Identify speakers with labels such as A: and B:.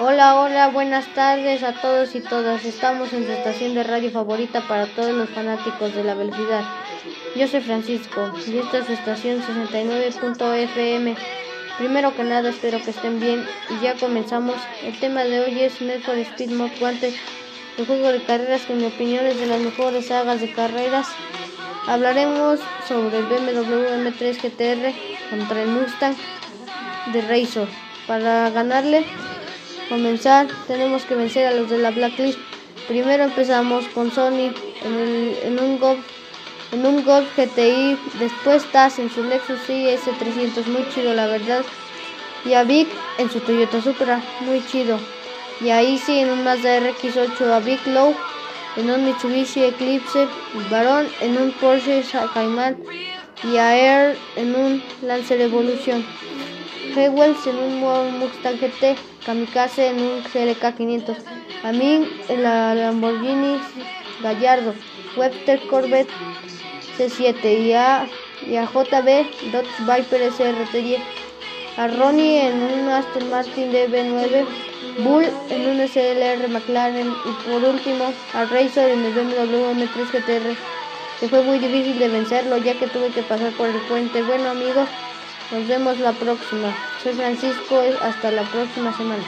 A: Hola, hola, buenas tardes a todos y todas. Estamos en su estación de radio favorita para todos los fanáticos de la velocidad. Yo soy Francisco y esta es su estación 69.fm. Primero que nada, espero que estén bien y ya comenzamos. El tema de hoy es Need Speed Most Wanted, el juego de carreras que mi opinión es de las mejores sagas de carreras. Hablaremos sobre el BMW M3 GTR contra el Mustang de Razor. Para ganarle comenzar tenemos que vencer a los de la Blacklist. Primero empezamos con Sony en, un Golf en un Golf GTI, después Taz en su Lexus IS300, muy chido la verdad, y a Vic en su Toyota Supra, muy chido, y ahí sí en un Mazda RX8 a Vic Low, en un Mitsubishi Eclipse, Barón en un Porsche Cayman y a Air en un Lancer Evolution. Hewells en un Mustang GT, Kamikaze en un CLK 500, Amin en la Lamborghini Gallardo, Webster Corvette C7 y a, y a JB Dodge Viper SRT10, a Ronnie en un Aston Martin DB9, Bull en un SLR McLaren. Y por último a Razor en el BMW M3 GTR que fue muy difícil de vencerlo ya que tuve que pasar por el puente. Bueno amigos, nos vemos la próxima. Soy Francisco, hasta la próxima semana.